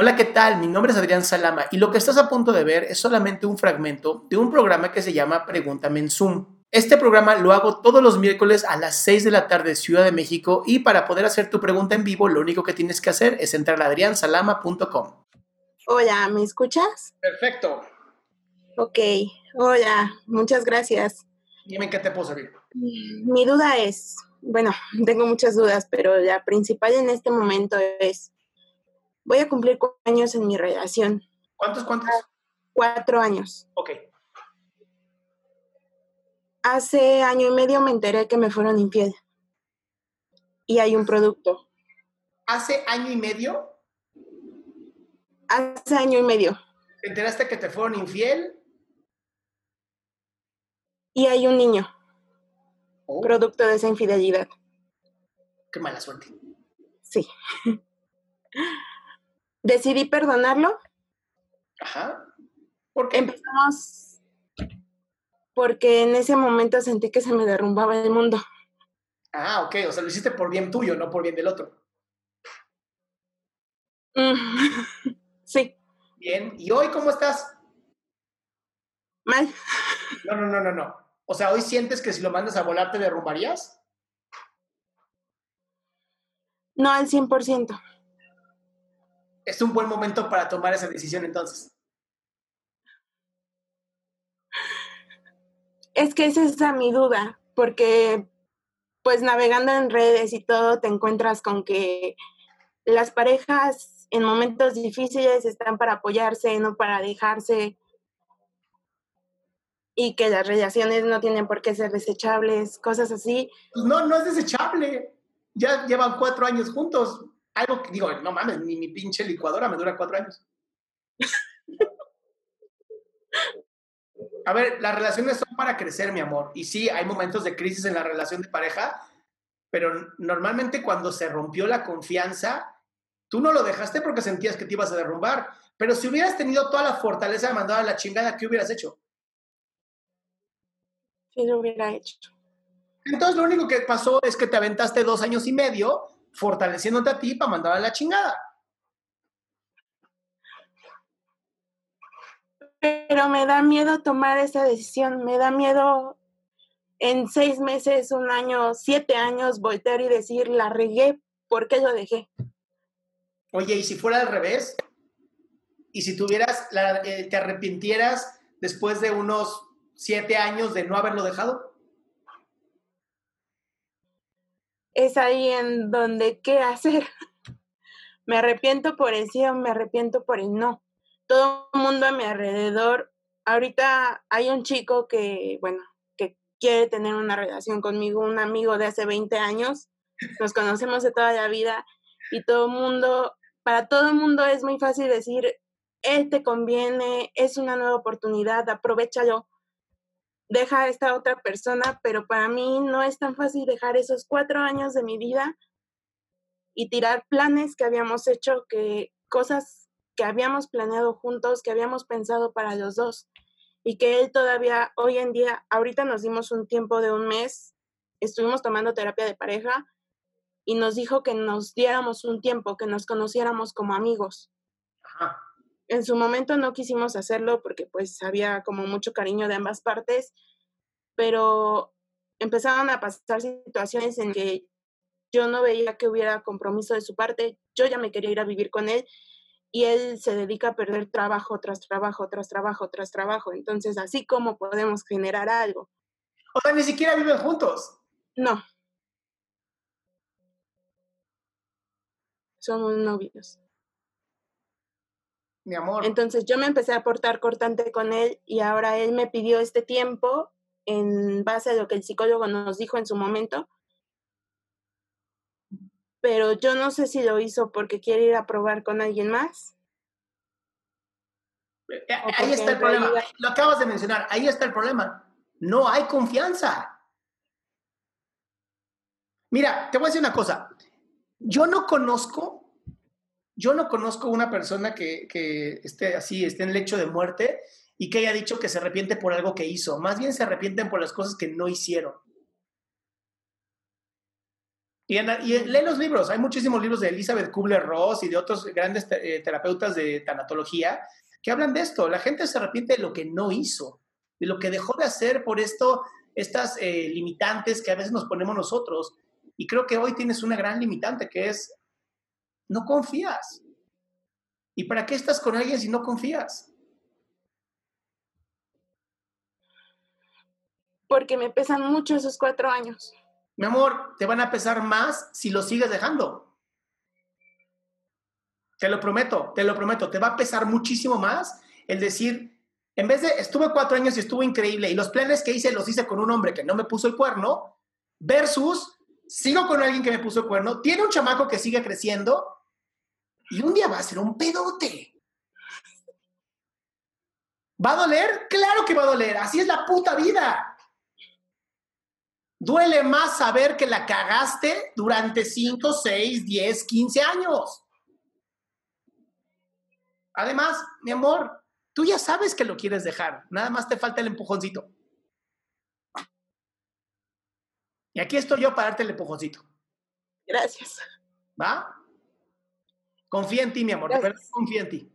Hola, ¿qué tal? Mi nombre es Adrián Salama y lo que estás a punto de ver es solamente un fragmento de un programa que se llama Pregúntame en Zoom. Este programa lo hago todos los miércoles a las 6 de la tarde Ciudad de México y para poder hacer tu pregunta en vivo lo único que tienes que hacer es entrar a adriansalama.com. Hola, ¿me escuchas? Perfecto. Ok, hola, muchas gracias. Dime qué te puedo servir. Mi duda es, bueno, tengo muchas dudas, pero la principal en este momento es, voy a cumplir cuatro años en mi relación. ¿Cuántos, cuántos? Cuatro años. Ok. Hace año y medio me enteré que me fueron infiel. Y hay un producto. ¿Hace año y medio? Hace año y medio. ¿Te enteraste que te fueron infiel? Y hay un niño. Oh, Producto de esa infidelidad. qué mala suerte. Sí. Decidí perdonarlo. Ajá. ¿Por qué? Empezamos porque en ese momento sentí que se me derrumbaba el mundo. Ah, ok. O sea, lo hiciste por bien tuyo, no por bien del otro. Mm, Sí, Bien. ¿Y hoy cómo estás? mal. No, no, no, no, no. O sea, ¿hoy sientes que si lo mandas a volar te derrumbarías? No al 100%. Es un buen momento para tomar esa decisión entonces. Es que esa es esa mi duda, porque pues navegando en redes y todo te encuentras con que las parejas en momentos difíciles están para apoyarse, no para dejarse, y que las relaciones no tienen por qué ser desechables, cosas así. Pues no, no es desechable. Ya llevan cuatro años juntos. Algo que digo, no mames, ni mi pinche licuadora me dura cuatro años. A ver, las relaciones son para crecer, mi amor. Y sí, hay momentos de crisis en la relación de pareja, pero normalmente cuando se rompió la confianza, tú no lo dejaste porque sentías que te ibas a derrumbar. Pero si hubieras tenido toda la fortaleza de mandar a la chingada, ¿qué hubieras hecho? Si lo hubiera hecho. Entonces lo único que pasó es que te aventaste dos años y medio fortaleciéndote a ti para mandar a la chingada. Pero me da miedo tomar esa decisión, me da miedo en seis meses, un año, siete años, voltear y decir, la regué, ¿por qué lo dejé? Oye, ¿y si fuera al revés? ¿Y si tuvieras, la- eh, te arrepintieras después de unos siete años de no haberlo dejado? Es ahí en donde, ¿qué hacer? Me arrepiento por el sí o me arrepiento por el no. Todo el mundo a mi alrededor, ahorita hay un chico que, bueno, que quiere tener una relación conmigo, un amigo de hace 20 años, nos conocemos de toda la vida y todo el mundo, para todo el mundo es muy fácil decir, él te conviene, es una nueva oportunidad, aprovechalo, deja a esta otra persona, pero para mí no es tan fácil dejar esos cuatro años de mi vida y tirar planes que habíamos hecho, que cosas que habíamos planeado juntos, que habíamos pensado para los dos y que él todavía hoy en día, ahorita nos dimos un tiempo de un mes, estuvimos tomando terapia de pareja y nos dijo que nos diéramos un tiempo, que nos conociéramos como amigos. Ajá. En su momento no quisimos hacerlo porque pues había como mucho cariño de ambas partes, pero empezaron a pasar situaciones en que yo no veía que hubiera compromiso de su parte, yo ya me quería ir a vivir con él y él se dedica a perder trabajo tras trabajo, tras trabajo, tras trabajo. Entonces, así como podemos generar algo. O sea, ni siquiera viven juntos. No. Somos novios. Mi amor. Entonces yo me empecé a portar cortante con él y ahora él me pidió este tiempo en base a lo que el psicólogo nos dijo en su momento. Pero yo no sé si lo hizo porque quiere ir a probar con alguien más. Eh, o Ahí está el problema. Lo acabas de mencionar. Ahí está el problema. No hay confianza. Mira, te voy a decir una cosa. Yo no conozco, yo no conozco una persona que, que esté así, esté en lecho de muerte y que haya dicho que se arrepiente por algo que hizo. Más bien se arrepienten por las cosas que no hicieron. Y, lee los libros. Hay muchísimos libros de Elizabeth Kubler-Ross y de otros grandes eh, terapeutas de tanatología que hablan de esto. La gente se arrepiente de lo que no hizo, de lo que dejó de hacer por esto, estas eh, limitantes que a veces nos ponemos nosotros. Y creo que hoy tienes una gran limitante que es, no confías. ¿Y para qué estás con alguien si no confías? Porque me pesan mucho esos cuatro años. Mi amor, te van a pesar más si lo sigues dejando. Te lo prometo, te lo prometo, te va a pesar muchísimo más el decir, en vez de estuve cuatro años y estuvo increíble y los planes que hice los hice con un hombre que no me puso el cuerno, versus sigo con alguien que me puso el cuerno, tiene un chamaco que sigue creciendo y un día va a ser un pedote. ¿Va a doler? Claro que va a doler, así es la puta vida. Duele más saber que la cagaste durante 5, 6, 10, 15 años. Además, mi amor, tú ya sabes que lo quieres dejar, nada más te falta el empujoncito. Y aquí estoy yo para darte el empujoncito. Gracias. ¿Va? Confía en ti, mi amor, confía en ti.